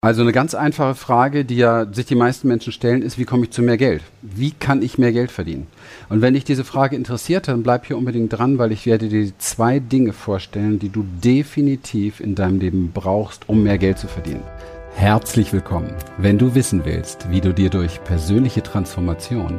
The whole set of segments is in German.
Also eine ganz einfache Frage, die ja sich die meisten Menschen stellen, ist, wie komme ich zu mehr Geld? Wie kann ich mehr Geld verdienen? Und wenn dich diese Frage interessiert, dann bleib hier unbedingt dran, weil ich werde dir zwei Dinge vorstellen, die du definitiv in deinem Leben brauchst, um mehr Geld zu verdienen. Herzlich willkommen. Wenn du wissen willst, wie du dir durch persönliche Transformation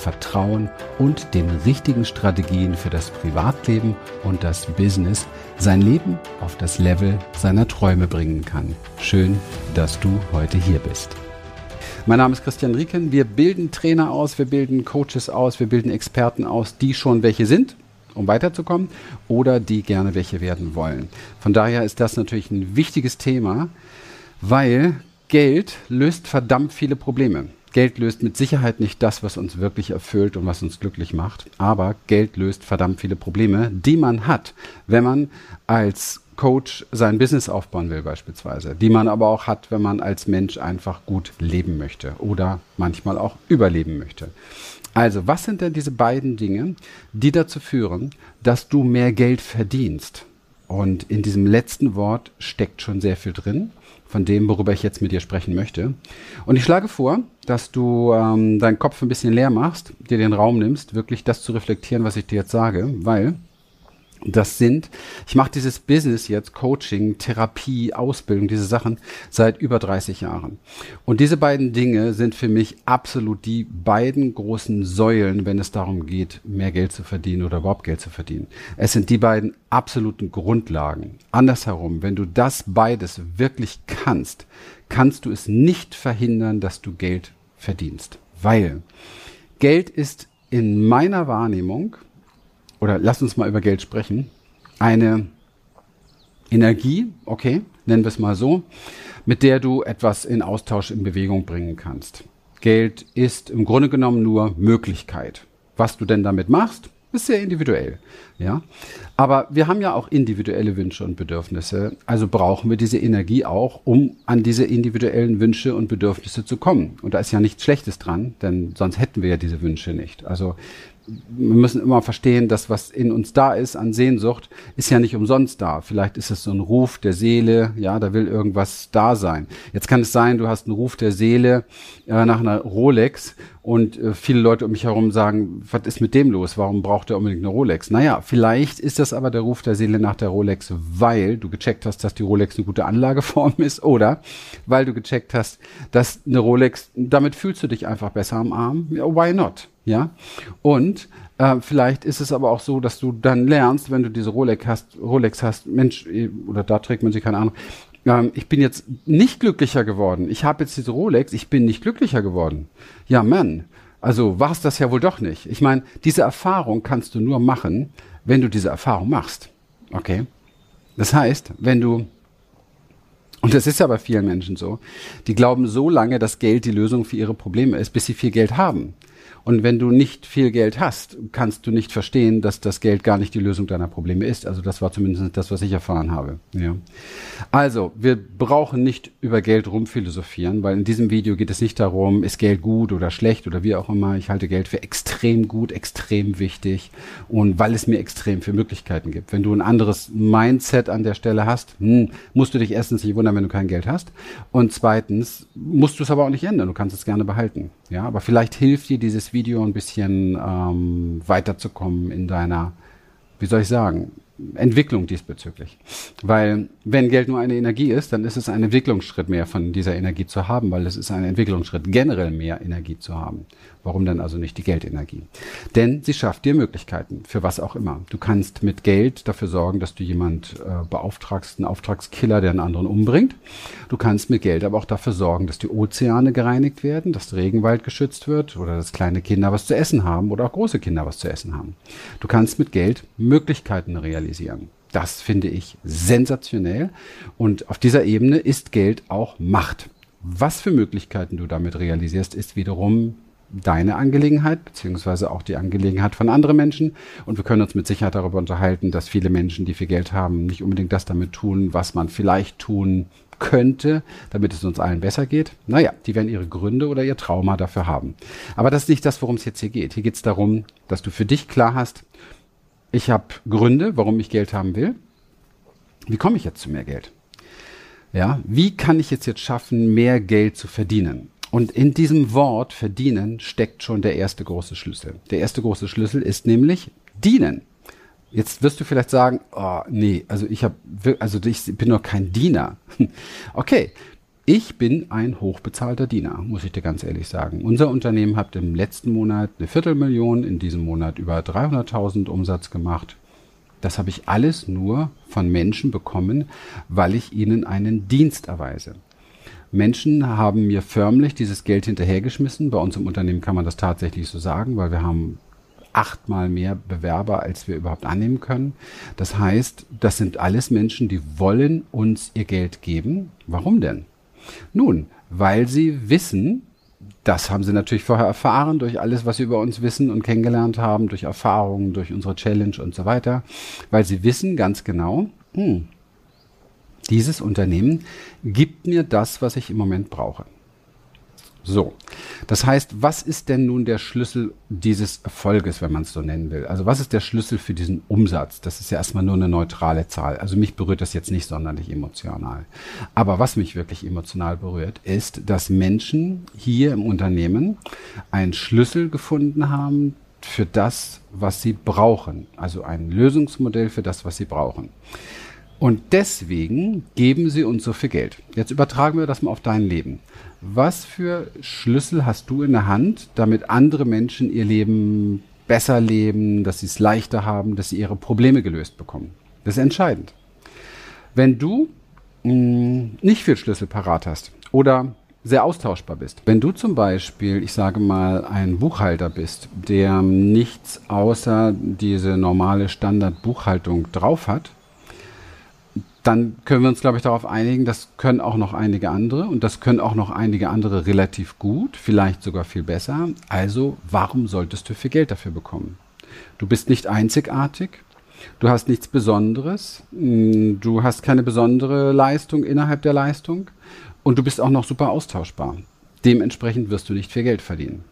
Vertrauen und den richtigen Strategien für das Privatleben und das Business sein Leben auf das Level seiner Träume bringen kann. Schön, dass du heute hier bist. Mein Name ist Christian Rieken. Wir bilden Trainer aus, wir bilden Coaches aus, wir bilden Experten aus, die schon welche sind, um weiterzukommen, oder die gerne welche werden wollen. Von daher ist das natürlich ein wichtiges Thema, weil Geld löst verdammt viele Probleme. Geld löst mit Sicherheit nicht das, was uns wirklich erfüllt und was uns glücklich macht, aber Geld löst verdammt viele Probleme, die man hat, wenn man als Coach sein Business aufbauen will beispielsweise, die man aber auch hat, wenn man als Mensch einfach gut leben möchte oder manchmal auch überleben möchte. Also, was sind denn diese beiden Dinge, die dazu führen, dass du mehr Geld verdienst? Und in diesem letzten Wort steckt schon sehr viel drin von dem, worüber ich jetzt mit dir sprechen möchte. Und ich schlage vor, dass du ähm, deinen Kopf ein bisschen leer machst, dir den Raum nimmst, wirklich das zu reflektieren, was ich dir jetzt sage, weil das sind, ich mache dieses Business jetzt, Coaching, Therapie, Ausbildung, diese Sachen seit über 30 Jahren. Und diese beiden Dinge sind für mich absolut die beiden großen Säulen, wenn es darum geht, mehr Geld zu verdienen oder überhaupt Geld zu verdienen. Es sind die beiden absoluten Grundlagen. Andersherum, wenn du das beides wirklich kannst, kannst du es nicht verhindern, dass du Geld verdienst. Weil Geld ist in meiner Wahrnehmung oder lass uns mal über Geld sprechen, eine Energie, okay, nennen wir es mal so, mit der du etwas in Austausch, in Bewegung bringen kannst. Geld ist im Grunde genommen nur Möglichkeit. Was du denn damit machst, ist sehr individuell, ja. Aber wir haben ja auch individuelle Wünsche und Bedürfnisse. Also brauchen wir diese Energie auch, um an diese individuellen Wünsche und Bedürfnisse zu kommen. Und da ist ja nichts Schlechtes dran, denn sonst hätten wir ja diese Wünsche nicht. Also wir müssen immer verstehen, dass was in uns da ist an Sehnsucht, ist ja nicht umsonst da. Vielleicht ist es so ein Ruf der Seele, ja, da will irgendwas da sein. Jetzt kann es sein, du hast einen Ruf der Seele äh, nach einer Rolex und äh, viele Leute um mich herum sagen, was ist mit dem los? Warum braucht er unbedingt eine Rolex? Naja, vielleicht ist das aber der Ruf der Seele nach der Rolex, weil du gecheckt hast, dass die Rolex eine gute Anlageform ist oder weil du gecheckt hast, dass eine Rolex, damit fühlst du dich einfach besser am Arm. Why not? Ja. Und äh, vielleicht ist es aber auch so, dass du dann lernst, wenn du diese Rolex hast, Rolex hast, Mensch, äh, oder da trägt man sie keine Ahnung, ähm, ich bin jetzt nicht glücklicher geworden. Ich habe jetzt diese Rolex, ich bin nicht glücklicher geworden. Ja, Mann. Also war es das ja wohl doch nicht. Ich meine, diese Erfahrung kannst du nur machen, wenn du diese Erfahrung machst. Okay? Das heißt, wenn du und das ist ja bei vielen Menschen so. Die glauben so lange, dass Geld die Lösung für ihre Probleme ist, bis sie viel Geld haben. Und wenn du nicht viel Geld hast, kannst du nicht verstehen, dass das Geld gar nicht die Lösung deiner Probleme ist. Also das war zumindest das, was ich erfahren habe. Ja. Also, wir brauchen nicht über Geld rumphilosophieren, weil in diesem Video geht es nicht darum, ist Geld gut oder schlecht oder wie auch immer. Ich halte Geld für extrem gut, extrem wichtig und weil es mir extrem viele Möglichkeiten gibt. Wenn du ein anderes Mindset an der Stelle hast, hm, musst du dich erstens nicht wundern, wenn du kein Geld hast. Und zweitens musst du es aber auch nicht ändern. Du kannst es gerne behalten. Ja, aber vielleicht hilft dir dieses Video ein bisschen ähm, weiterzukommen in deiner, wie soll ich sagen, Entwicklung diesbezüglich. Weil wenn Geld nur eine Energie ist, dann ist es ein Entwicklungsschritt mehr von dieser Energie zu haben, weil es ist ein Entwicklungsschritt, generell mehr Energie zu haben. Warum dann also nicht die Geldenergie? Denn sie schafft dir Möglichkeiten, für was auch immer. Du kannst mit Geld dafür sorgen, dass du jemand äh, beauftragst, einen Auftragskiller, der einen anderen umbringt. Du kannst mit Geld aber auch dafür sorgen, dass die Ozeane gereinigt werden, dass der Regenwald geschützt wird oder dass kleine Kinder was zu essen haben oder auch große Kinder was zu essen haben. Du kannst mit Geld Möglichkeiten realisieren. Das finde ich sensationell. Und auf dieser Ebene ist Geld auch Macht. Was für Möglichkeiten du damit realisierst, ist wiederum deine Angelegenheit, beziehungsweise auch die Angelegenheit von anderen Menschen. Und wir können uns mit Sicherheit darüber unterhalten, dass viele Menschen, die viel Geld haben, nicht unbedingt das damit tun, was man vielleicht tun könnte, damit es uns allen besser geht. Naja, die werden ihre Gründe oder ihr Trauma dafür haben. Aber das ist nicht das, worum es jetzt hier geht. Hier geht es darum, dass du für dich klar hast, ich habe Gründe, warum ich Geld haben will. Wie komme ich jetzt zu mehr Geld? Ja, wie kann ich es jetzt schaffen, mehr Geld zu verdienen? Und in diesem Wort verdienen steckt schon der erste große Schlüssel. Der erste große Schlüssel ist nämlich dienen. Jetzt wirst du vielleicht sagen, oh, nee, also ich habe, also ich bin doch kein Diener. okay, ich bin ein hochbezahlter Diener, muss ich dir ganz ehrlich sagen. Unser Unternehmen hat im letzten Monat eine Viertelmillion, in diesem Monat über 300.000 Umsatz gemacht. Das habe ich alles nur von Menschen bekommen, weil ich ihnen einen Dienst erweise. Menschen haben mir förmlich dieses Geld hinterhergeschmissen. Bei uns im Unternehmen kann man das tatsächlich so sagen, weil wir haben achtmal mehr Bewerber, als wir überhaupt annehmen können. Das heißt, das sind alles Menschen, die wollen uns ihr Geld geben. Warum denn? Nun, weil sie wissen, das haben sie natürlich vorher erfahren durch alles, was sie über uns wissen und kennengelernt haben, durch Erfahrungen, durch unsere Challenge und so weiter, weil sie wissen ganz genau, hm, dieses Unternehmen gibt mir das, was ich im Moment brauche. So, das heißt, was ist denn nun der Schlüssel dieses Erfolges, wenn man es so nennen will? Also was ist der Schlüssel für diesen Umsatz? Das ist ja erstmal nur eine neutrale Zahl. Also mich berührt das jetzt nicht sonderlich emotional. Aber was mich wirklich emotional berührt, ist, dass Menschen hier im Unternehmen einen Schlüssel gefunden haben für das, was sie brauchen. Also ein Lösungsmodell für das, was sie brauchen. Und deswegen geben sie uns so viel Geld. Jetzt übertragen wir das mal auf dein Leben. Was für Schlüssel hast du in der Hand, damit andere Menschen ihr Leben besser leben, dass sie es leichter haben, dass sie ihre Probleme gelöst bekommen? Das ist entscheidend. Wenn du mh, hm, nicht viel Schlüssel parat hast oder sehr austauschbar bist. Wenn du zum Beispiel, ich sage mal, ein Buchhalter bist, der nichts außer diese normale Standardbuchhaltung drauf hat, dann können wir uns, glaube ich, darauf einigen, das können auch noch einige andere und das können auch noch einige andere relativ gut, vielleicht sogar viel besser. Also, warum solltest du viel Geld dafür bekommen? Du bist nicht einzigartig, du hast nichts Besonderes, mm, du hast keine besondere Leistung innerhalb der Leistung und du bist auch noch super austauschbar. Dementsprechend wirst du nicht viel Geld verdienen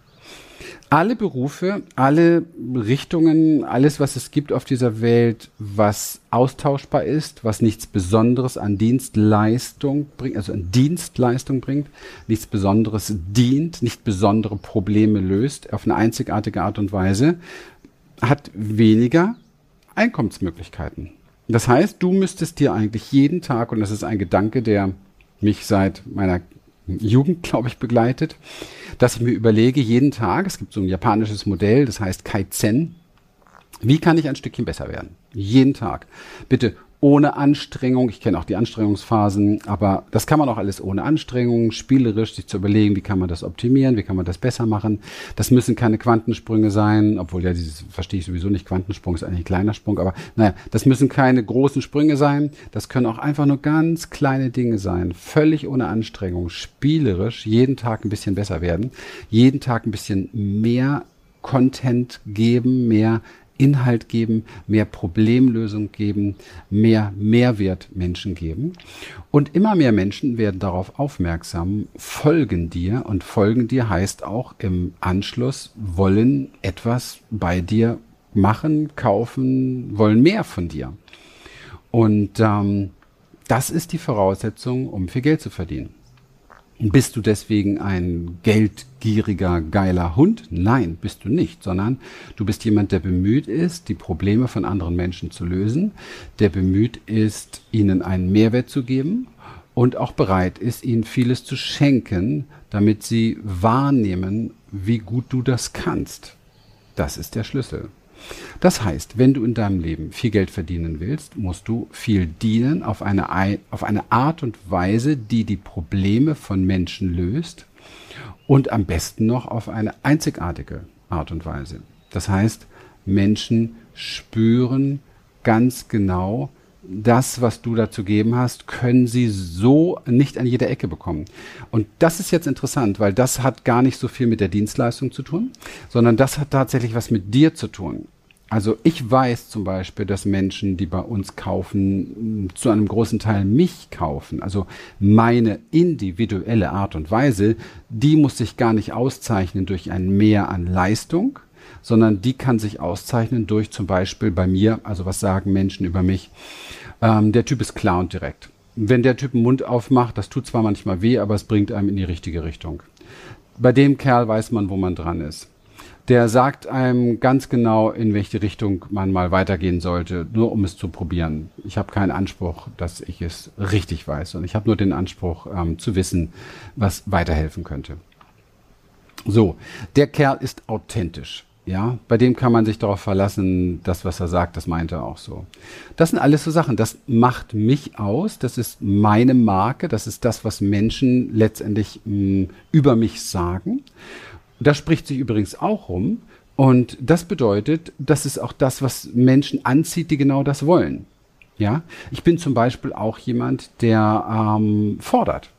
alle Berufe, alle Richtungen, alles, was es gibt auf dieser Welt, was austauschbar ist, was nichts Besonderes an Dienstleistung bringt, also an Dienstleistung bringt, nichts Besonderes dient, nicht besondere Probleme löst, auf eine einzigartige Art und Weise, hat weniger Einkommensmöglichkeiten. Das heißt, du müsstest dir eigentlich jeden Tag, und das ist ein Gedanke, der mich seit meiner Jugend, glaube ich, begleitet, dass ich mir überlege, jeden Tag, es gibt so ein japanisches Modell, das heißt Kaizen, wie kann ich ein Stückchen besser werden? Jeden Tag. Bitte ohne Anstrengung. Ich kenne auch die Anstrengungsphasen, aber das kann man auch alles ohne Anstrengung, spielerisch sich zu überlegen, wie kann man das optimieren, wie kann man das besser machen. Das müssen keine Quantensprünge sein, obwohl ja dieses verstehe ich sowieso nicht. Quantensprung ist eigentlich ein kleiner Sprung, aber naja, das müssen keine großen Sprünge sein. Das können auch einfach nur ganz kleine Dinge sein, völlig ohne Anstrengung, spielerisch, jeden Tag ein bisschen besser werden, jeden Tag ein bisschen mehr Content geben, mehr Inhalt geben, mehr Problemlösung geben, mehr Mehrwert Menschen geben. Und immer mehr Menschen werden darauf aufmerksam, folgen dir und folgen dir heißt auch im Anschluss wollen etwas bei dir machen, kaufen, wollen mehr von dir. Und ähm, das ist die Voraussetzung, um viel Geld zu verdienen. Bist du deswegen ein geldgieriger, geiler Hund? Nein, bist du nicht, sondern du bist jemand, der bemüht ist, die Probleme von anderen Menschen zu lösen, der bemüht ist, ihnen einen Mehrwert zu geben und auch bereit ist, ihnen vieles zu schenken, damit sie wahrnehmen, wie gut du das kannst. Das ist der Schlüssel. Das heißt, wenn du in deinem Leben viel Geld verdienen willst, musst du viel dienen auf eine, auf eine Art und Weise, die die Probleme von Menschen löst und am besten noch auf eine einzigartige Art und Weise. Das heißt, Menschen spüren ganz genau, das, was du da zu geben hast, können sie so nicht an jeder Ecke bekommen. Und das ist jetzt interessant, weil das hat gar nicht so viel mit der Dienstleistung zu tun, sondern das hat tatsächlich was mit dir zu tun. Also ich weiß zum Beispiel, dass Menschen, die bei uns kaufen, zu einem großen Teil mich kaufen. Also meine individuelle Art und Weise, die muss sich gar nicht auszeichnen durch ein Mehr an Leistung, sondern die kann sich auszeichnen durch zum Beispiel bei mir, also was sagen Menschen über mich, ähm, der Typ ist klar und direkt. Wenn der Typ den Mund aufmacht, das tut zwar manchmal weh, aber es bringt einem in die richtige Richtung. Bei dem Kerl weiß man, wo man dran ist. Der sagt einem ganz genau, in welche Richtung man mal weitergehen sollte, nur um es zu probieren. Ich habe keinen Anspruch, dass ich es richtig weiß, und ich habe nur den Anspruch ähm, zu wissen, was weiterhelfen könnte. So, der Kerl ist authentisch. Ja, bei dem kann man sich darauf verlassen, das, was er sagt, das meint er auch so. Das sind alles so Sachen. Das macht mich aus. Das ist meine Marke. Das ist das, was Menschen letztendlich mh, mm, über mich sagen. Das spricht sich übrigens auch rum. Und das bedeutet, das ist auch das, was Menschen anzieht, die genau das wollen. Ja, ich bin zum Beispiel auch jemand, der ähm, fordert.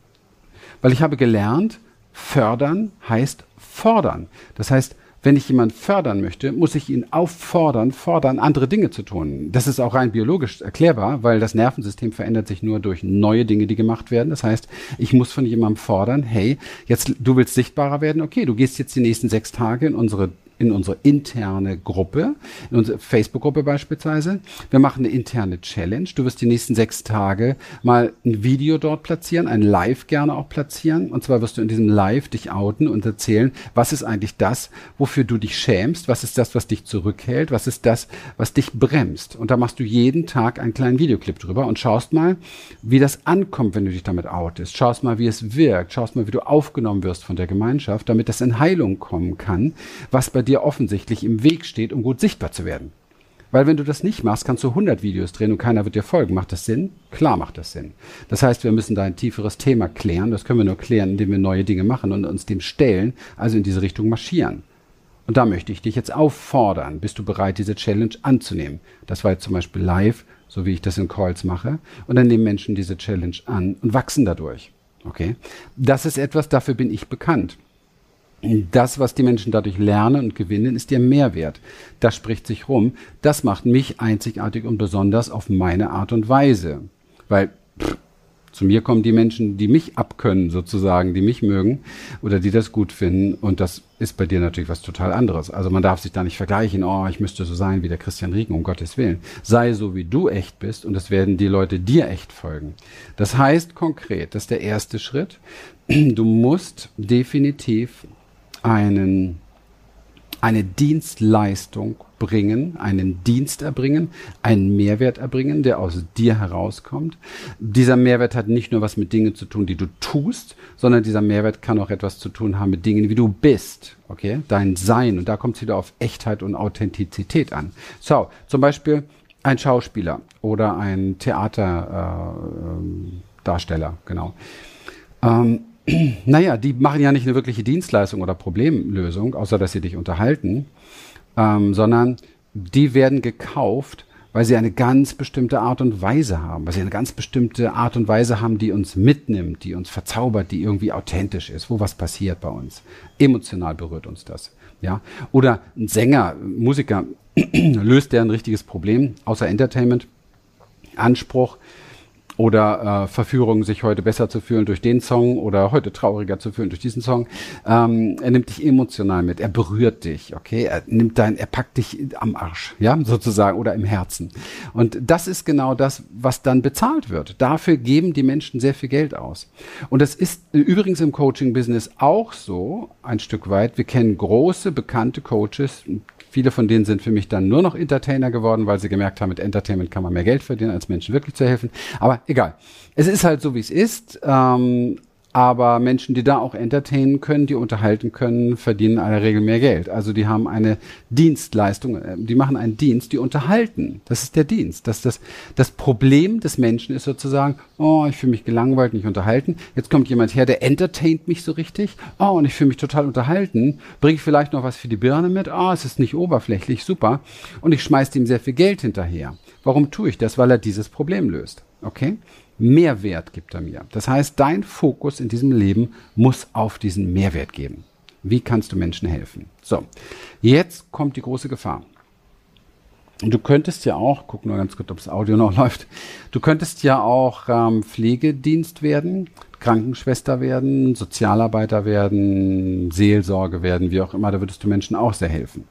Weil ich habe gelernt, fördern heißt fordern. Das heißt, wenn ich jemanden fördern möchte, muss ich ihn auffordern, fordern, andere Dinge zu tun. Das ist auch rein biologisch erklärbar, weil das Nervensystem verändert sich nur durch neue Dinge, die gemacht werden. Das heißt, ich muss von jemandem fordern, hey, jetzt, du willst sichtbarer werden, okay, du gehst jetzt die nächsten sechs Tage in unsere in unsere interne Gruppe, in unsere Facebook-Gruppe beispielsweise. Wir machen eine interne Challenge. Du wirst die nächsten sechs Tage mal ein Video dort platzieren, ein Live gerne auch platzieren. Und zwar wirst du in diesem Live dich outen und erzählen, was ist eigentlich das, wofür du dich schämst, was ist das, was dich zurückhält, was ist das, was dich bremst. Und da machst du jeden Tag einen kleinen Videoclip drüber und schaust mal, wie das ankommt, wenn du dich damit outest. Schaust mal, wie es wirkt. Schaust mal, wie du aufgenommen wirst von der Gemeinschaft, damit das in Heilung kommen kann, was bei dir offensichtlich im Weg steht, um gut sichtbar zu werden. Weil wenn du das nicht machst, kannst du 100 Videos drehen und keiner wird dir folgen. Macht das Sinn? Klar macht das Sinn. Das heißt, wir müssen da ein tieferes Thema klären. Das können wir nur klären, indem wir neue Dinge machen und uns dem stellen, also in diese Richtung marschieren. Und da möchte ich dich jetzt auffordern. Bist du bereit, diese Challenge anzunehmen? Das war jetzt zum Beispiel live, so wie ich das in Calls mache. Und dann nehmen Menschen diese Challenge an und wachsen dadurch. Okay? Das ist etwas, dafür bin ich bekannt. Das, was die Menschen dadurch lernen und gewinnen, ist ihr Mehrwert. Das spricht sich rum. Das macht mich einzigartig und besonders auf meine Art und Weise. Weil pff, zu mir kommen die Menschen, die mich abkönnen, sozusagen, die mich mögen oder die das gut finden. Und das ist bei dir natürlich was total anderes. Also man darf sich da nicht vergleichen, oh, ich müsste so sein wie der Christian Riegen, um Gottes Willen. Sei so, wie du echt bist und es werden die Leute dir echt folgen. Das heißt konkret, das ist der erste Schritt. Du musst definitiv einen, eine Dienstleistung bringen, einen Dienst erbringen, einen Mehrwert erbringen, der aus dir herauskommt. Dieser Mehrwert hat nicht nur was mit Dingen zu tun, die du tust, sondern dieser Mehrwert kann auch etwas zu tun haben mit Dingen, wie du bist. Okay? Dein Sein. Und da kommt es wieder auf Echtheit und Authentizität an. So, zum Beispiel ein Schauspieler oder ein Theaterdarsteller, äh, genau. Ähm, naja, die machen ja nicht eine wirkliche Dienstleistung oder Problemlösung, außer dass sie dich unterhalten, ähm, sondern die werden gekauft, weil sie eine ganz bestimmte Art und Weise haben, weil sie eine ganz bestimmte Art und Weise haben, die uns mitnimmt, die uns verzaubert, die irgendwie authentisch ist, wo was passiert bei uns. Emotional berührt uns das. Ja? Oder ein Sänger, Musiker löst der ein richtiges Problem, außer Entertainment, Anspruch, oder äh, Verführung, sich heute besser zu fühlen durch den Song oder heute trauriger zu fühlen durch diesen Song. Ähm, er nimmt dich emotional mit, er berührt dich, okay? Er nimmt dein, er packt dich am Arsch, ja, sozusagen, oder im Herzen. Und das ist genau das, was dann bezahlt wird. Dafür geben die Menschen sehr viel Geld aus. Und das ist übrigens im Coaching-Business auch so, ein Stück weit. Wir kennen große, bekannte Coaches, Viele von denen sind für mich dann nur noch Entertainer geworden, weil sie gemerkt haben, mit Entertainment kann man mehr Geld verdienen, als Menschen wirklich zu helfen. Aber egal. Es ist halt so, wie es ist. Ähm, aber Menschen, die da auch entertainen können, die unterhalten können, verdienen in aller Regel mehr Geld. Also die haben eine Dienstleistung, äh, die machen einen Dienst, die unterhalten. Das ist der Dienst. Das, das, das Problem des Menschen ist sozusagen, oh, ich fühle mich gelangweilt, nicht unterhalten. Jetzt kommt jemand her, der entertaint mich so richtig. Oh, und ich fühle mich total unterhalten. Bringe ich vielleicht noch was für die Birne mit? Oh, es ist nicht oberflächlich, super. Und ich schmeiße ihm sehr viel Geld hinterher. Warum tue ich das? Weil er dieses Problem löst. Okay? Mehrwert gibt er mir. Das heißt, dein Fokus in diesem Leben muss auf diesen Mehrwert geben. Wie kannst du Menschen helfen? So, jetzt kommt die große Gefahr. Du könntest ja auch, guck nur ganz kurz, ob das Audio noch läuft, du könntest ja auch ähm, Pflegedienst werden, Krankenschwester werden, Sozialarbeiter werden, Seelsorge werden, wie auch immer, da würdest du Menschen auch sehr helfen.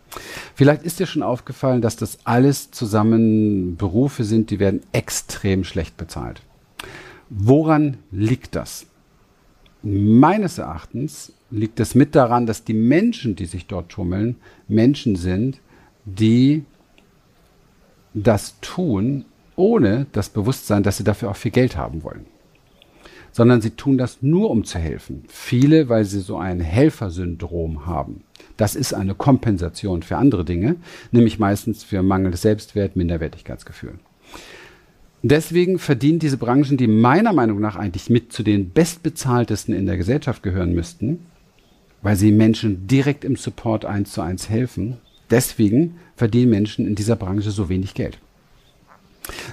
Vielleicht ist dir schon aufgefallen, dass das alles zusammen Berufe sind, die werden extrem schlecht bezahlt. Woran liegt das? Meines Erachtens liegt es mit daran, dass die Menschen, die sich dort tummeln, Menschen sind, die das tun, ohne das Bewusstsein, dass sie dafür auch viel Geld haben wollen. Sondern sie tun das nur, um zu helfen. Viele, weil sie so ein Helfersyndrom haben. Das ist eine Kompensation für andere Dinge, nämlich meistens für mangelndes Selbstwert, Minderwertigkeitsgefühl. Deswegen verdienen diese Branchen, die meiner Meinung nach eigentlich mit zu den bestbezahltesten in der Gesellschaft gehören müssten, weil sie Menschen direkt im Support eins zu eins helfen, deswegen verdienen Menschen in dieser Branche so wenig Geld.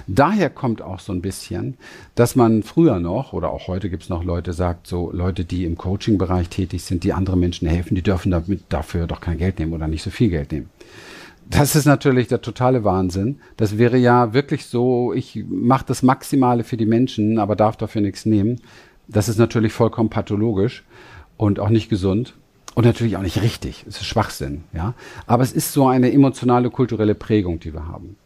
Daher kommt auch so ein bisschen, dass man früher noch oder auch heute gibt es noch Leute, sagt so Leute, die im Coaching-Bereich tätig sind, die anderen Menschen helfen, die dürfen damit dafür doch kein Geld nehmen oder nicht so viel Geld nehmen. Das ist natürlich der totale Wahnsinn. Das wäre ja wirklich so, ich mache das Maximale für die Menschen, aber darf dafür nichts nehmen. Das ist natürlich vollkommen pathologisch und auch nicht gesund. Und natürlich auch nicht richtig. Es ist Schwachsinn, ja. Aber es ist so eine emotionale, kulturelle Prägung, die wir haben.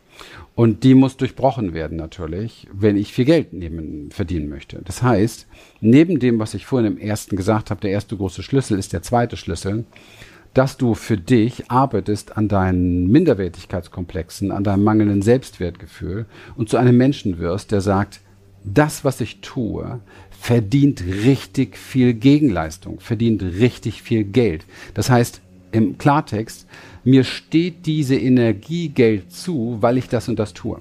Und die muss durchbrochen werden natürlich, wenn ich viel Geld nehmen, verdienen möchte. Das heißt, neben dem, was ich vorhin im ersten gesagt habe, der erste große Schlüssel ist der zweite Schlüssel, dass du für dich arbeitest an deinen Minderwertigkeitskomplexen, an deinem mangelnden Selbstwertgefühl und zu einem Menschen wirst, der sagt, das, was ich tue, verdient richtig viel Gegenleistung, verdient richtig viel Geld. Das heißt, im Klartext, mir steht diese Energie Geld zu, weil ich das und das tue.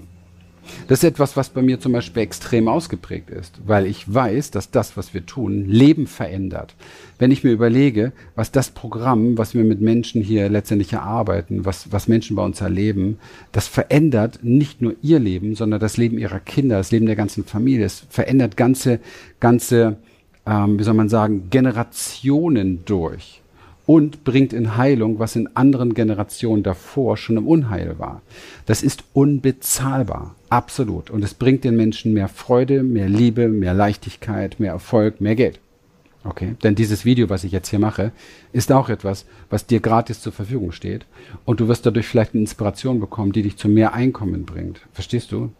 Das ist etwas, was bei mir zum Beispiel extrem ausgeprägt ist, weil ich weiß, dass das, was wir tun, Leben verändert. Wenn ich mir überlege, was das Programm, was wir mit Menschen hier letztendlich erarbeiten, was, was Menschen bei uns erleben, das verändert nicht nur ihr Leben, sondern das Leben ihrer Kinder, das Leben der ganzen Familie. Es verändert ganze, ganze, ähm, wie soll man sagen, Generationen durch und bringt in Heilung, was in anderen Generationen davor schon im Unheil war. Das ist unbezahlbar, absolut. Und es bringt den Menschen mehr Freude, mehr Liebe, mehr Leichtigkeit, mehr Erfolg, mehr Geld. Okay, denn dieses Video, was ich jetzt hier mache, ist auch etwas, was dir gratis zur Verfügung steht. Und du wirst dadurch vielleicht eine Inspiration bekommen, die dich zu mehr Einkommen bringt. Verstehst du?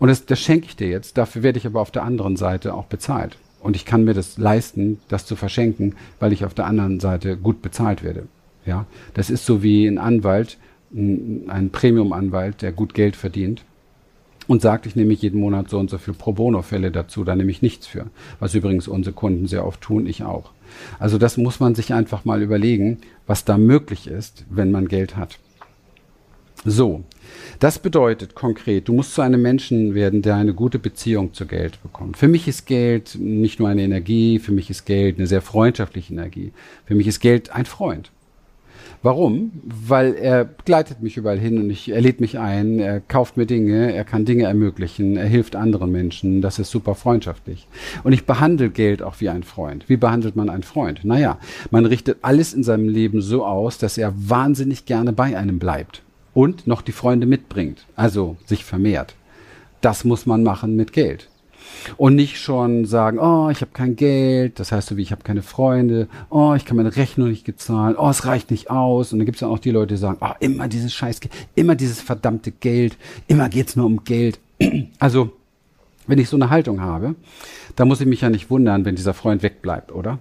Und das, das schenke ich dir jetzt. Dafür werde ich aber auf der anderen Seite auch bezahlt. Und ich kann mir das leisten, das zu verschenken, weil ich auf der anderen Seite gut bezahlt werde. Ja, das ist so wie ein Anwalt, ein Premium-Anwalt, der gut Geld verdient und sagt, ich nehme jeden Monat so und so viel Pro Bono-Fälle dazu, da nehme ich nichts für. Was übrigens unsere Kunden sehr oft tun, ich auch. Also das muss man sich einfach mal überlegen, was da möglich ist, wenn man Geld hat. So, das bedeutet konkret, du musst zu einem Menschen werden, der eine gute Beziehung zu Geld bekommt. Für mich ist Geld nicht nur eine Energie, für mich ist Geld eine sehr freundschaftliche Energie. Für mich ist Geld ein Freund. Warum? Weil er begleitet mich überall hin und ich, er lädt mich ein, er kauft mir Dinge, er kann Dinge ermöglichen, er hilft anderen Menschen, das ist super freundschaftlich. Und ich behandle Geld auch wie ein Freund. Wie behandelt man einen Freund? Naja, man richtet alles in seinem Leben so aus, dass er wahnsinnig gerne bei einem bleibt und noch die Freunde mitbringt, also sich vermehrt. Das muss man machen mit Geld. Und nicht schon sagen, oh, ich habe kein Geld, das heißt so wie ich habe keine Freunde, oh, ich kann meine Rechnung nicht gezahlen, oh, es reicht nicht aus. Und dann gibt es auch die Leute, die sagen, oh, immer dieses Scheißgeld, immer dieses verdammte Geld, immer geht's nur um Geld. Also, wenn ich so eine Haltung habe, dann muss ich mich ja nicht wundern, wenn dieser Freund wegbleibt, oder?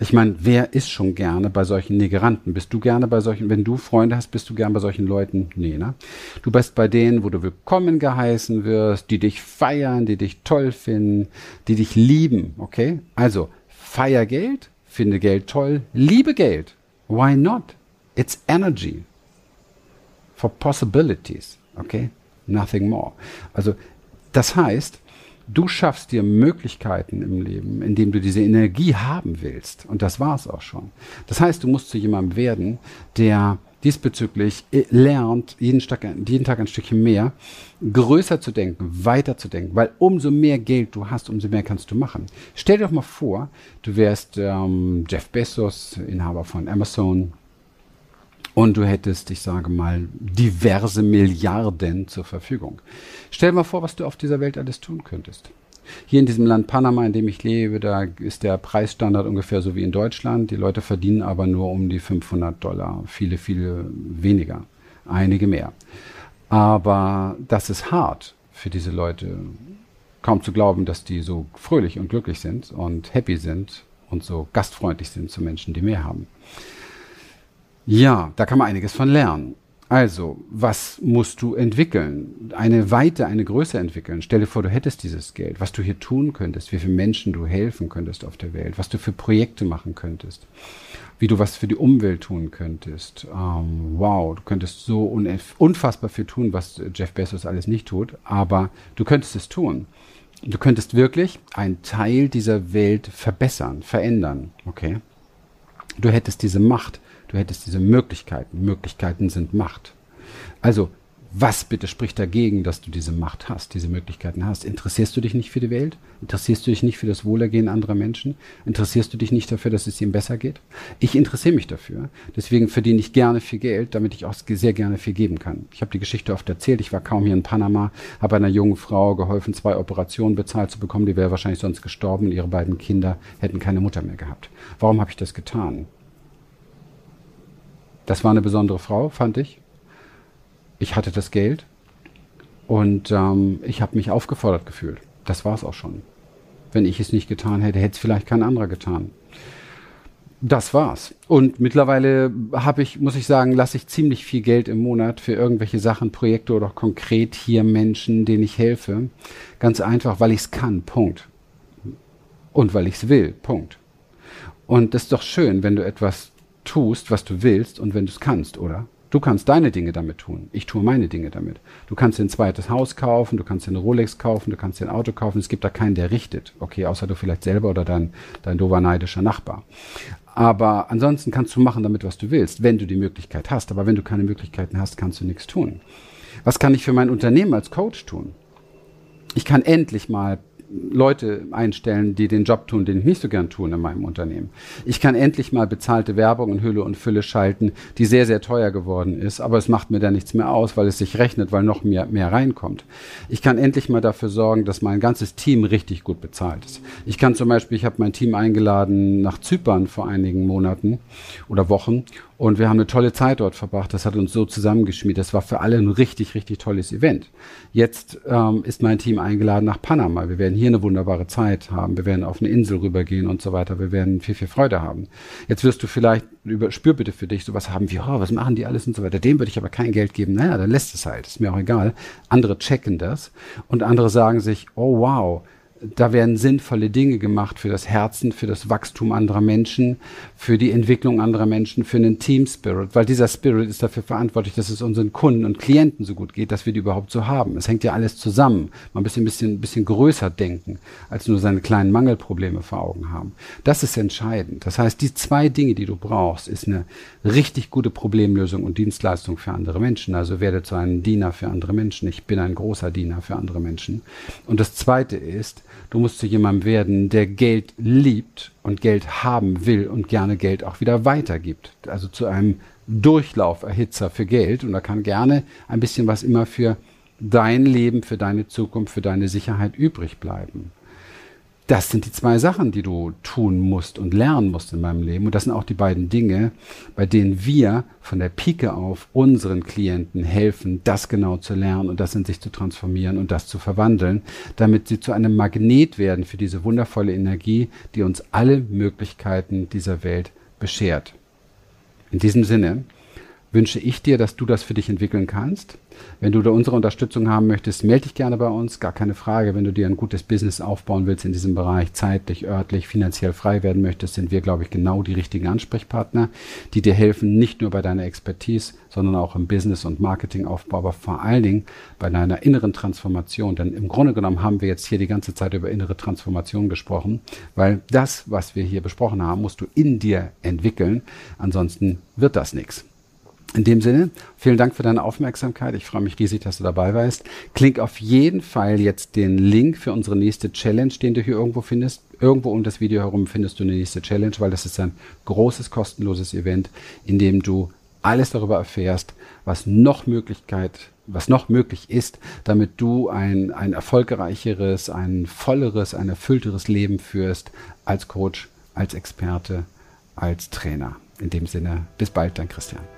Ich meine, wer ist schon gerne bei solchen Negeranten? Bist du gerne bei solchen, wenn du Freunde hast, bist du gerne bei solchen Leuten? Nee, ne? Du bist bei denen, wo du willkommen geheißen wirst, die dich feiern, die dich toll finden, die dich lieben, okay? Also, feier Geld, finde Geld toll, liebe Geld. Why not? It's energy for possibilities, okay? Nothing more. Also, das heißt, Du schaffst dir Möglichkeiten im Leben, indem du diese Energie haben willst. Und das war es auch schon. Das heißt, du musst zu jemandem werden, der diesbezüglich äh, lernt, jeden, Tag, jeden Tag ein Stückchen mehr, größer zu denken, weiter zu denken, weil umso mehr Geld du hast, umso mehr kannst du machen. Stell dir doch mal vor, du wärst ähm, Jeff Bezos, Inhaber von Amazon, und du hättest, ich sage mal, diverse Milliarden zur Verfügung. Stell dir mal vor, was du auf dieser Welt alles tun könntest. Hier in diesem Land Panama, in dem ich lebe, da ist der Preisstandard ungefähr so wie in Deutschland. Die Leute verdienen aber nur um die 500 Dollar. Viele, viele weniger. Einige mehr. Aber das ist hart für diese Leute. Kaum zu glauben, dass die so fröhlich und glücklich sind und happy sind und so gastfreundlich sind zu Menschen, die mehr haben. Ja, da kann man einiges von lernen. Also, was musst du entwickeln? Eine Weite, eine Größe entwickeln. Stell dir vor, du hättest dieses Geld, was du hier tun könntest, wie viele Menschen du helfen könntest auf der Welt, was du für Projekte machen könntest, wie du was für die Umwelt tun könntest. Ähm, wow, du könntest so unfassbar viel tun, was Jeff Bezos alles nicht tut, aber du könntest es tun. Du könntest wirklich einen Teil dieser Welt verbessern, verändern, okay? Du hättest diese Macht Du hättest diese Möglichkeiten. Möglichkeiten sind Macht. Also, was bitte spricht dagegen, dass du diese Macht hast, diese Möglichkeiten hast? Interessierst du dich nicht für die Welt? Interessierst du dich nicht für das Wohlergehen anderer Menschen? Interessierst du dich nicht dafür, dass es ihnen besser geht? Ich interessiere mich dafür. Deswegen verdiene ich gerne viel Geld, damit ich auch sehr gerne viel geben kann. Ich habe die Geschichte oft erzählt. Ich war kaum hier in Panama, habe einer jungen Frau geholfen, zwei Operationen bezahlt zu bekommen. Die wäre wahrscheinlich sonst gestorben. Ihre beiden Kinder hätten keine Mutter mehr gehabt. Warum habe ich das getan? Das war eine besondere Frau, fand ich. Ich hatte das Geld und ähm, ich habe mich aufgefordert gefühlt. Das war es auch schon. Wenn ich es nicht getan hätte, hätte es vielleicht kein anderer getan. Das war's. Und mittlerweile habe ich, muss ich sagen, lasse ich ziemlich viel Geld im Monat für irgendwelche Sachen, Projekte oder konkret hier Menschen, denen ich helfe. Ganz einfach, weil ich es kann. Punkt. Und weil ich es will. Punkt. Und das ist doch schön, wenn du etwas tust, was du willst und wenn du es kannst, oder? Du kannst deine Dinge damit tun. Ich tue meine Dinge damit. Du kannst dir ein zweites Haus kaufen, du kannst dir eine Rolex kaufen, du kannst dir ein Auto kaufen. Es gibt da keinen, der richtet. Okay, außer du vielleicht selber oder dein, dein dover neidischer Nachbar. Aber ansonsten kannst du machen damit, was du willst, wenn du die Möglichkeit hast. Aber wenn du keine Möglichkeiten hast, kannst du nichts tun. Was kann ich für mein Unternehmen als Coach tun? Ich kann endlich mal Leute einstellen, die den Job tun, den ich nicht so gern tue in meinem Unternehmen. Ich kann endlich mal bezahlte Werbung in Hülle und Fülle schalten, die sehr, sehr teuer geworden ist, aber es macht mir da nichts mehr aus, weil es sich rechnet, weil noch mehr, mehr reinkommt. Ich kann endlich mal dafür sorgen, dass mein ganzes Team richtig gut bezahlt ist. Ich kann zum Beispiel, ich habe mein Team eingeladen nach Zypern vor einigen Monaten oder Wochen und wir haben eine tolle Zeit dort verbracht. Das hat uns so zusammengeschmiedet. Das war für alle ein richtig, richtig tolles Event. Jetzt ähm, ist mein Team eingeladen nach Panama. Wir werden hier eine wunderbare Zeit haben. Wir werden auf eine Insel rübergehen und so weiter. Wir werden viel, viel Freude haben. Jetzt wirst du vielleicht über, spür bitte für dich sowas haben wie, oh, was machen die alles und so weiter. Dem würde ich aber kein Geld geben. Naja, dann lässt es halt. Ist mir auch egal. Andere checken das und andere sagen sich, oh wow, da werden sinnvolle Dinge gemacht für das Herzen, für das Wachstum anderer Menschen, für die Entwicklung anderer Menschen, für einen Team Spirit, weil dieser Spirit ist dafür verantwortlich, dass es unseren Kunden und Klienten so gut geht, dass wir die überhaupt so haben. Es hängt ja alles zusammen. Man muss ein bisschen, ein bisschen größer denken, als nur seine kleinen Mangelprobleme vor Augen haben. Das ist entscheidend. Das heißt, die zwei Dinge, die du brauchst, ist eine richtig gute Problemlösung und Dienstleistung für andere Menschen. Also werde zu einem Diener für andere Menschen. Ich bin ein großer Diener für andere Menschen. Und das zweite ist, Du musst zu jemandem werden, der Geld liebt und Geld haben will und gerne Geld auch wieder weitergibt. Also zu einem Durchlauferhitzer für Geld. Und da kann gerne ein bisschen was immer für dein Leben, für deine Zukunft, für deine Sicherheit übrig bleiben das sind die zwei Sachen, die du tun musst und lernen musst in meinem Leben. Und das sind auch die beiden Dinge, bei denen wir von der Pike auf unseren Klienten helfen, das genau zu lernen und das in sich zu transformieren und das zu verwandeln, damit sie zu einem Magnet werden für diese wundervolle Energie, die uns alle Möglichkeiten dieser Welt beschert. In diesem Sinne wünsche ich dir, dass du das für dich entwickeln kannst wenn du da unsere Unterstützung haben möchtest, melde dich gerne bei uns, gar keine Frage. Wenn du dir ein gutes Business aufbauen willst in diesem Bereich, zeitlich, örtlich, finanziell frei werden möchtest, sind wir, glaube ich, genau die richtigen Ansprechpartner, die dir helfen, nicht nur bei deiner Expertise, sondern auch im Business- und Marketingaufbau, aber vor allen Dingen bei deiner inneren Transformation. Denn im Grunde genommen haben wir jetzt hier die ganze Zeit über innere Transformation gesprochen, weil das, was wir hier besprochen haben, musst du in dir entwickeln. Ansonsten wird das nichts. In dem Sinne, vielen Dank für deine Aufmerksamkeit. Ich freue mich riesig, dass du dabei warst. Klick auf jeden Fall jetzt den Link für unsere nächste Challenge, den du hier irgendwo findest. Irgendwo um das Video herum findest du eine nächste Challenge, weil das ist ein großes, kostenloses Event, in dem du alles darüber erfährst, was noch Möglichkeit, was noch möglich ist, damit du ein, ein erfolgreicheres, ein volleres, ein erfüllteres Leben führst als Coach, als Experte, als Trainer. In dem Sinne, bis bald, dein Christian.